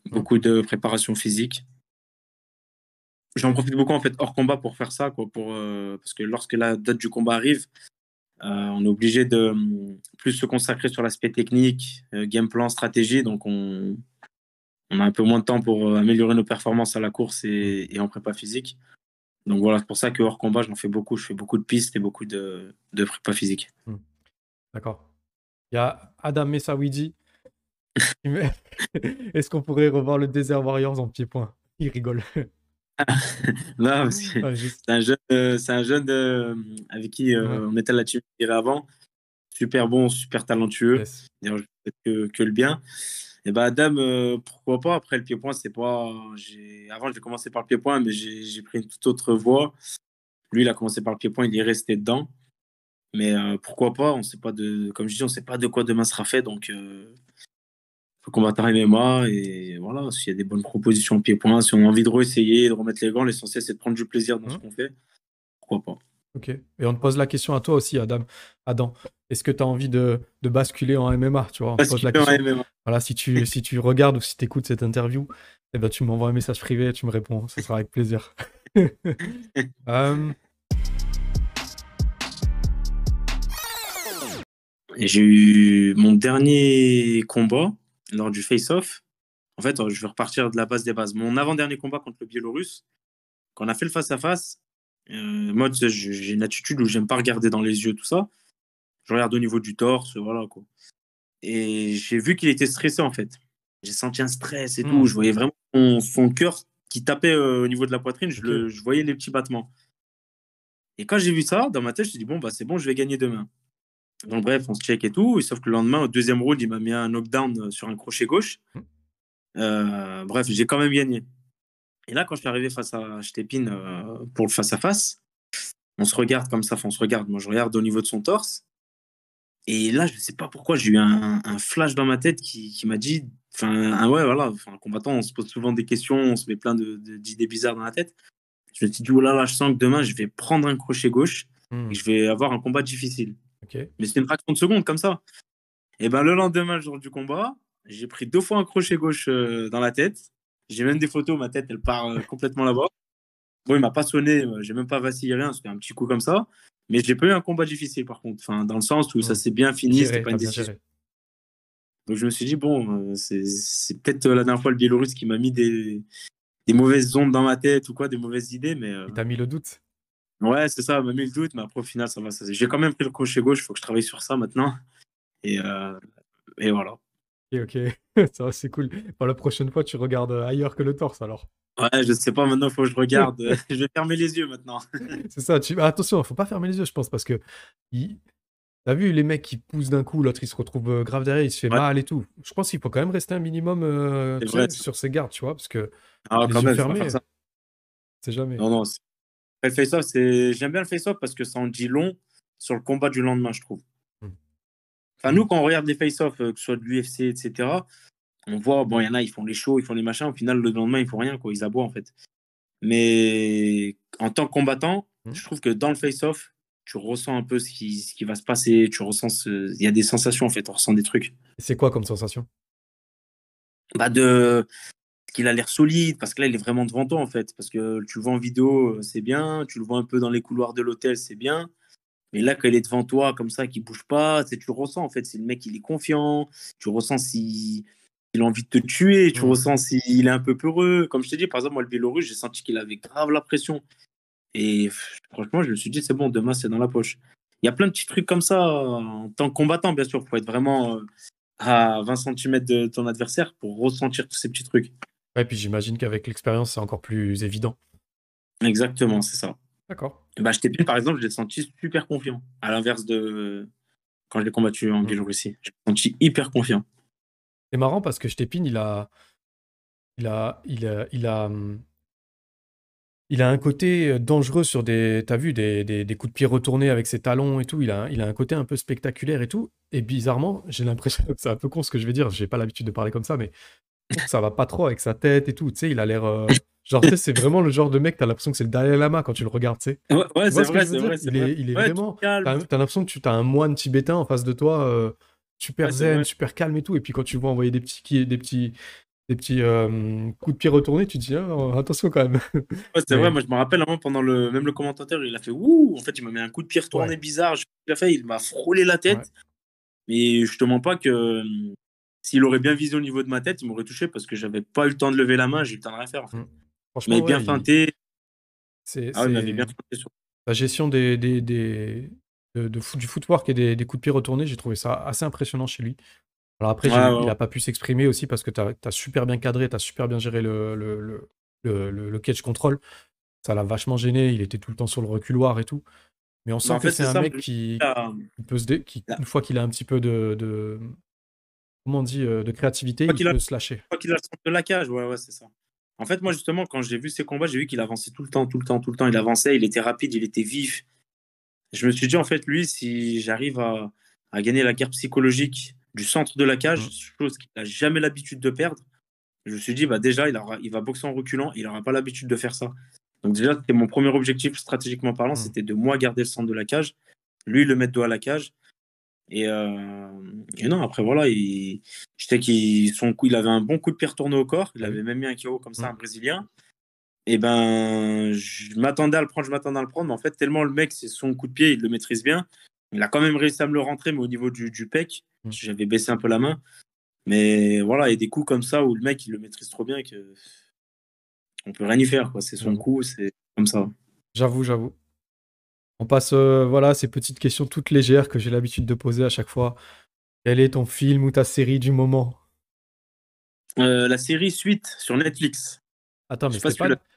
mmh. beaucoup de préparation physique. J'en profite beaucoup en fait hors combat pour faire ça, quoi, pour, euh, parce que lorsque la date du combat arrive, euh, on est obligé de hum, plus se consacrer sur l'aspect technique, euh, game plan, stratégie. Donc on, on, a un peu moins de temps pour améliorer nos performances à la course et, et en prépa physique. Donc voilà, c'est pour ça que hors combat, j'en fais beaucoup. Je fais beaucoup de pistes et beaucoup de, de prépa physique. Mmh. D'accord. Il y a Adam Messawidi. Est-ce qu'on pourrait revoir le Desert Warriors en pied-point Il rigole. non, c'est un jeune, euh, c'est un jeune euh, avec qui euh, on était là dessus avant. Super bon, super talentueux. D'ailleurs, que, que, le bien. Et bah, Adam, pourquoi pas? Après, le pied-point, c'est pas. Avant, j'ai commencé par le pied-point, mais j'ai pris une toute autre voie. Lui, il a commencé par le pied-point, il est resté dedans. Mais pourquoi pas? On sait pas de. Comme je dis, on sait pas de quoi demain sera fait. Donc, combattre MMA et voilà, s'il y a des bonnes propositions au pied-point, si on a envie de réessayer, de remettre les gants, l'essentiel c'est de prendre du plaisir dans ce mmh. qu'on fait. Pourquoi pas? Ok. Et on te pose la question à toi aussi, Adam. Adam, est-ce que tu as envie de, de, basculer en MMA Tu vois, on pose la question. Voilà, si tu, si tu regardes ou si tu écoutes cette interview, eh ben, tu m'envoies un message privé et tu me réponds. Ce sera avec plaisir. J'ai eu mon dernier combat lors du face-off. En fait, je vais repartir de la base des bases. Mon avant-dernier combat contre le Biélorusse, quand on a fait le face-à-face, euh, moi, j'ai une attitude où j'aime pas regarder dans les yeux, tout ça. Je regarde au niveau du torse, voilà quoi. Et j'ai vu qu'il était stressé en fait. J'ai senti un stress et tout. Hmm. Je voyais vraiment son, cœur qui tapait euh, au niveau de la poitrine. Je, le, je voyais les petits battements. Et quand j'ai vu ça, dans ma tête, je me suis dit, bon, bah, c'est bon, je vais gagner demain. Donc bref, on se check et tout. sauf que le lendemain, au deuxième round, il m'a mis un knockdown euh, sur un crochet gauche. Mmh. Euh, bref, j'ai quand même gagné. Et là, quand je suis arrivé face à Shtepin euh, pour le face-à-face, on se regarde comme ça, on se regarde. Moi, je regarde au niveau de son torse. Et là, je ne sais pas pourquoi, j'ai eu un, flash dans ma tête qui, m'a dit, enfin, ouais, voilà, enfin, un combattant, on se pose souvent des questions, on se met plein d'idées bizarres dans la tête. Je me suis dit, oh là là, je sens que demain, je vais prendre un crochet gauche mmh. et je vais avoir un combat difficile. Mais c'était une fraction de seconde comme ça. Et ben le lendemain, le jour du combat, j'ai pris deux fois un crochet gauche euh, dans la tête. J'ai même des photos, ma tête, elle part euh, complètement là-bas. Bon, il m'a pas sonné, euh, j'ai même pas vacillé rien, c'était un petit coup comme ça. Mais j'ai pas eu un combat difficile par contre, enfin, dans le sens où ça s'est bien fini, c'était pas une décision. Donc je me suis dit, bon, c'est peut-être la dernière fois le Biélorusse qui m'a mis des, des, mauvaises ondes dans ma tête ou quoi, des mauvaises idées. Mais, Il t'a mis le doute Ouais, c'est ça, m'a mis le doute, mais après, au final, ça va. J'ai quand même pris le crochet gauche, il faut que je travaille sur ça maintenant. Et, euh, et voilà. Ok, ok. Ça va, c'est cool. Bon, la prochaine fois, tu regardes euh, ailleurs que le torse alors. Ouais, je sais pas, maintenant, il faut que je regarde. je vais fermer les yeux maintenant. C'est ça. Tu... Ah, attention, faut pas fermer les yeux, je pense, parce que. il- T'as vu les mecs qui poussent d'un coup, l'autre il se retrouve euh, grave derrière, il se fait Ouais. mal et tout. Je pense qu'il faut quand même rester un minimum euh, vrai, sais, sur ses gardes, tu vois, parce que Ah, les quand yeux même, c'est jamais. Non, non. le face-off, c'est... j'aime bien le face-off parce que ça en dit long sur le combat du lendemain, je trouve. Enfin, nous, quand on regarde les face-off, euh, que ce soit de l'UFC, etc., on voit, bon, il y en a, ils font les shows, ils font les machins. Au final, le lendemain, ils font rien, quoi. Ils aboient, en fait. Mais en tant que combattant, Hmm. je trouve que dans le face-off, tu ressens un peu ce qui, ce qui va se passer. Tu ressens ce- Il y a des sensations, en fait. On ressent des trucs. C'est quoi comme sensation? Bah, de qu'il a l'air solide, parce que là, il est vraiment devant toi, en fait. Parce que tu le vois en vidéo, euh, c'est bien. Tu le vois un peu dans les couloirs de l'hôtel, c'est bien. Mais là, quand il est devant toi, comme ça, qu'il bouge pas, tu sais, tu le ressens, en fait. C'est le mec, il est confiant. Tu ressens s'il il a envie de te tuer. Tu ressens s'il est un peu peureux. Comme je t'ai dit, par exemple, moi, le Biélorusse, j'ai senti qu'il avait grave la pression. Et franchement, je me suis dit, c'est bon, demain, c'est dans la poche. Il y a plein de petits trucs comme ça, en tant que combattant, bien sûr. Il faut être vraiment euh, à 20 cm de ton adversaire pour ressentir tous ces petits trucs. Ouais, puis j'imagine qu'avec l'expérience, c'est encore plus évident. Exactement, c'est ça. D'accord. Bah, je t'ai par exemple, je l'ai senti super confiant. À l'inverse de quand je l'ai combattu en Mhm. Biélorussie. Je l'ai senti hyper confiant. C'est marrant parce que Stépine, il a, il a, il a, il a, il a un côté euh, dangereux sur des, t'as vu, des, des, des coups de pied retournés avec ses talons et tout. Il a, il a un côté un peu spectaculaire et tout. Et bizarrement, j'ai l'impression, c'est un peu con ce que je vais dire, j'ai pas l'habitude de parler comme ça, mais ça va pas trop avec sa tête et tout. Tu sais, il a l'air, euh, genre, tu sais, c'est vraiment le genre de mec, t'as l'impression que c'est le Dalai Lama quand tu le regardes, tu sais. Ouais, c'est ce que vrai, c'est vrai. Il est, il est Ouais, vraiment. T'as t'as l'impression que tu as un moine tibétain en face de toi, euh, super Ouais, zen, super calme et tout. Et puis quand tu vois envoyer des petits, des petits, des petits euh, coups de pied retournés, tu te dis Ah, attention quand même. Ouais, c'est Mais- vrai, moi je me rappelle, hein, pendant le même le commentateur, il a fait ouh, en fait, il m'a mis un coup de pied retourné Ouais. bizarre. Je a fait, il m'a frôlé la tête. Ouais. Mais je te mens pas que s'il aurait bien visé au niveau de ma tête, il m'aurait touché parce que j'avais pas eu le temps de lever la main, j'ai eu le temps de rien faire. En fait. Mm. Il Franchement, m'avait bien il- feinté. c'est Ah il bien feinté sur la gestion des, des, des- de, de foot- du footwork et des, des coups de pied retournés, j'ai trouvé ça assez impressionnant chez lui. Alors après, Ouais, j'ai- ouais, il n'a pas pu s'exprimer aussi parce que tu as, super bien cadré, tu as super bien géré le, le, le, le, catch control. Ça l'a vachement gêné, il était tout le temps sur le reculoir et tout. Mais on sent Bah, en que c'est un mec qui, Ah, qui peut se dé- qui, une fois qu'il a un petit peu de, de- comment on dit euh, de créativité, il a- peut se lâcher. Crois qu'il a le centre de la cage, ouais, ouais, c'est ça. En fait, moi, justement, quand j'ai vu ses combats, j'ai vu qu'il avançait tout le temps, tout le temps, tout le temps. Il avançait, il était rapide, il était vif. Je me suis dit, en fait, lui, si j'arrive à, à gagner la guerre psychologique du centre de la cage, Mm. chose qu'il n'a jamais l'habitude de perdre, je me suis dit, bah, déjà, il, aura, il va boxer en reculant, il n'aura pas l'habitude de faire ça. Donc, déjà, c'était mon premier objectif stratégiquement parlant, Mm. c'était de moi garder le centre de la cage, lui, le mettre dos à la cage. Et, euh, et non, après, voilà, il, je sais qu'il il avait un bon coup de pied retourné au corps. Il avait même mis un KO comme ça, un Brésilien. Et ben, je m'attendais à le prendre, je m'attendais à le prendre. Mais en fait, tellement le mec, c'est son coup de pied, il le maîtrise bien. Il a quand même réussi à me le rentrer, mais au niveau du, du pec, j'avais baissé un peu la main. Mais voilà, il y a des coups comme ça où le mec, il le maîtrise trop bien que on peut rien y faire. quoi. C'est son coup, c'est comme ça. J'avoue, j'avoue. On passe, euh, voilà, ces petites questions toutes légères que j'ai l'habitude de poser à chaque fois. Quel est ton film ou ta série du moment? Euh, la série Suite sur Netflix. Attends, mais pas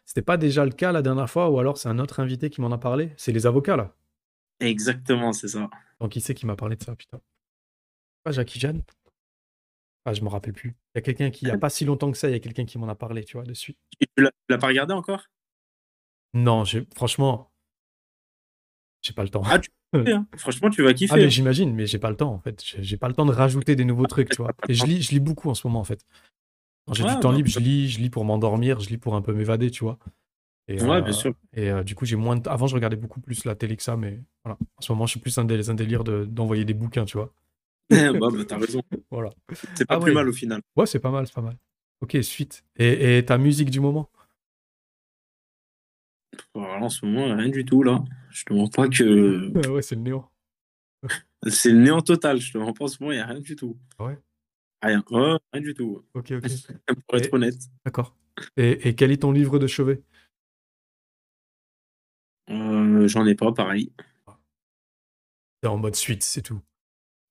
c'était pas, déjà le cas la dernière fois, ou alors c'est un autre invité qui m'en a parlé? C'est les avocats, là. Exactement, c'est ça. Donc, qui c'est qui m'a parlé de ça, putain? Pas Jackie Jeanne Ah, je me rappelle plus. Il y a quelqu'un qui, il y a pas si longtemps que ça, il y a quelqu'un qui m'en a parlé, tu vois. Tu l'as tu l'as pas regardé encore? Non, franchement, j'ai pas le temps. Ah, tu Hein Franchement, tu vas kiffer. Ah, mais hein. j'imagine, mais j'ai pas le temps en fait. J'ai pas le temps de rajouter des nouveaux trucs, tu vois. Et je lis, je lis beaucoup en ce moment en fait. Quand j'ai Ouais, du temps bah, libre, je lis, je lis pour m'endormir, je lis pour un peu m'évader, tu vois. Et, Ouais, euh, bien sûr. Et euh, du coup, j'ai moins de... Avant, je regardais beaucoup plus la télé que ça, mais voilà. En ce moment, je suis plus un, délire, un délire de- d'envoyer des bouquins, tu vois. bah, bah, t'as raison. Voilà. C'est pas Ah plus ouais. mal au final. Ouais, c'est pas mal, c'est pas mal. Ok, suite. Et, et ta musique du moment? Alors, en ce moment, rien du tout là. Je te mens pas que Ah Ouais, c'est le néant. c'est le néant total. Je te mens pas en ce moment, il n'y a rien du tout. Ah ouais? Rien. Ouais, rien du tout. Ok, ok. Pour être Et- honnête. D'accord. Et, et quel est ton livre de chevet? Euh, J'en ai pas, pareil. T'es en mode suite, c'est tout.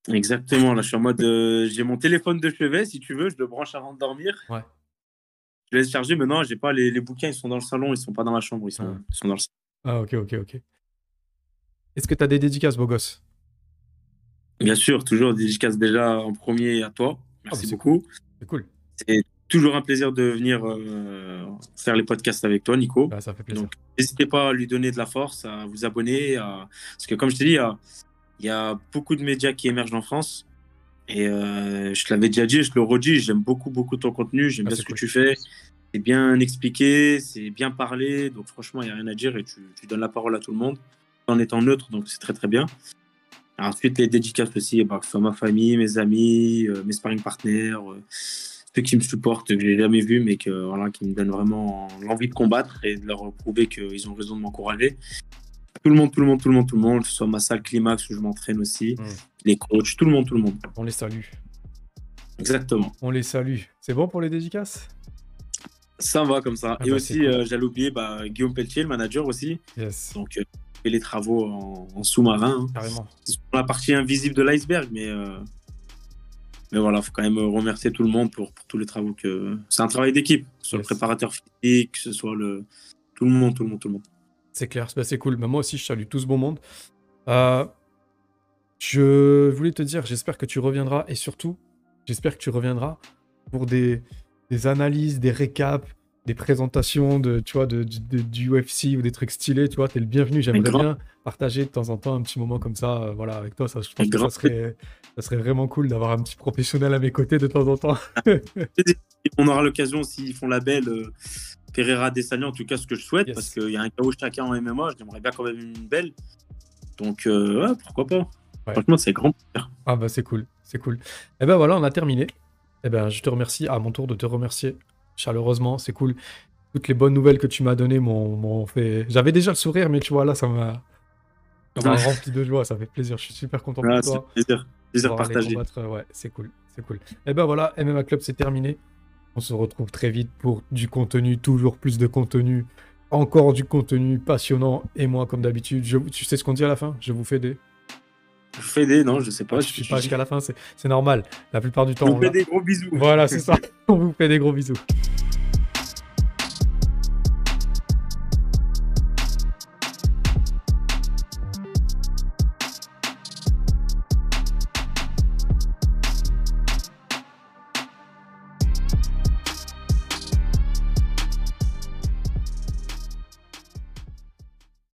Exactement, là je suis en mode. euh, j'ai mon téléphone de chevet, si tu veux, je le branche avant de dormir. Ouais. Je laisse charger, mais non, j'ai pas les, les bouquins, ils sont dans le salon, ils sont pas dans ma chambre, ils sont, ils sont dans le salon. Ah, ok, ok, ok. Est-ce que tu as des dédicaces, beau gosse? Bien sûr, toujours dédicace déjà en premier à toi. Merci bah, beaucoup. C'est cool. C'est toujours un plaisir de venir euh, faire les podcasts avec toi, Nico. Bah, ça fait plaisir. Donc, n'hésitez pas à lui donner de la force, à vous abonner. à- Parce que, comme je il y a, il y a beaucoup de médias qui émergent en France. Et euh, je te l'avais déjà dit, je le redis, j'aime beaucoup, beaucoup ton contenu. J'aime Ah, bien ce que tu fais. C'est bien expliqué, c'est bien parlé. Donc, franchement, il n'y a rien à dire. Et tu, tu donnes la parole à tout le monde en étant neutre. Donc, c'est très, très bien. Ensuite, les dédicaces aussi, bah, que ce soit ma famille, mes amis, euh, mes sparring partners, euh, ceux qui me supportent, que j'ai jamais vu, mais que, voilà, qui me donnent vraiment l'envie de combattre et de leur prouver qu'ils ont raison de m'encourager. Tout le monde, tout le monde, tout le monde, tout le monde, que ce soit ma salle Climax où je m'entraîne aussi, Mm. les coachs, tout le monde, tout le monde. On les salue. Exactement. On les salue. C'est bon pour les dédicaces Ça va comme ça. Ah et bah, aussi, cool. euh, j'allais oublier bah, Guillaume Pelletier, le manager aussi. Yes, Donc, euh, fait les travaux en, en sous-marin. hein. carrément. C'est sur la partie invisible de l'iceberg, mais, euh, mais voilà, faut quand même remercier tout le monde pour, pour tous les travaux que. C'est un travail d'équipe, que ce soit Yes. le préparateur physique, que ce soit le. Tout le monde, tout le monde, tout le monde. C'est clair, c'est cool. Bah, moi aussi, je salue tout ce beau monde. Euh, je voulais te dire, j'espère que tu reviendras et surtout, j'espère que tu reviendras pour des, des analyses, des récaps, des présentations de, tu vois, de, de- du UFC ou des trucs stylés. Tu vois, t'es le bienvenu. J'aimerais bien partager de temps en temps un petit moment comme ça, euh, voilà, avec toi. Ça, je pense que ça grand serait, ça serait vraiment cool d'avoir un petit professionnel à mes côtés de temps en temps. On aura l'occasion, s'ils font la belle, euh, Pereira Dessalines, en tout cas, ce que je souhaite, Yes. parce qu'il y a un KO chacun en MMA, j'aimerais bien quand même une belle. Donc, euh, ouais, pourquoi pas Ouais. Franchement, c'est grand. Ah bah c'est cool, c'est cool. Et ben voilà, on a terminé. Et ben je te remercie, à mon tour de te remercier chaleureusement, c'est cool. Toutes les bonnes nouvelles que tu m'as données m'ont fait... J'avais déjà le sourire, mais tu vois là, ça m'a rempli de joie, ça fait plaisir, je suis super content Ah, pour c'est toi. plaisir. Plaisir partagé. euh, ouais, c'est cool, c'est cool. Et ben voilà, MMA Club c'est terminé. On se retrouve très vite pour du contenu, toujours plus de contenu, encore du contenu passionnant. Et moi, comme d'habitude, je... tu sais ce qu'on dit à la fin? Je vous fais des... Je vous fais des, non, je sais pas. je suis pas jusqu'à la fin, c'est normal. La plupart du temps, Je on vous fais l'a- des gros bisous. Voilà, c'est ça. On vous fait des gros bisous.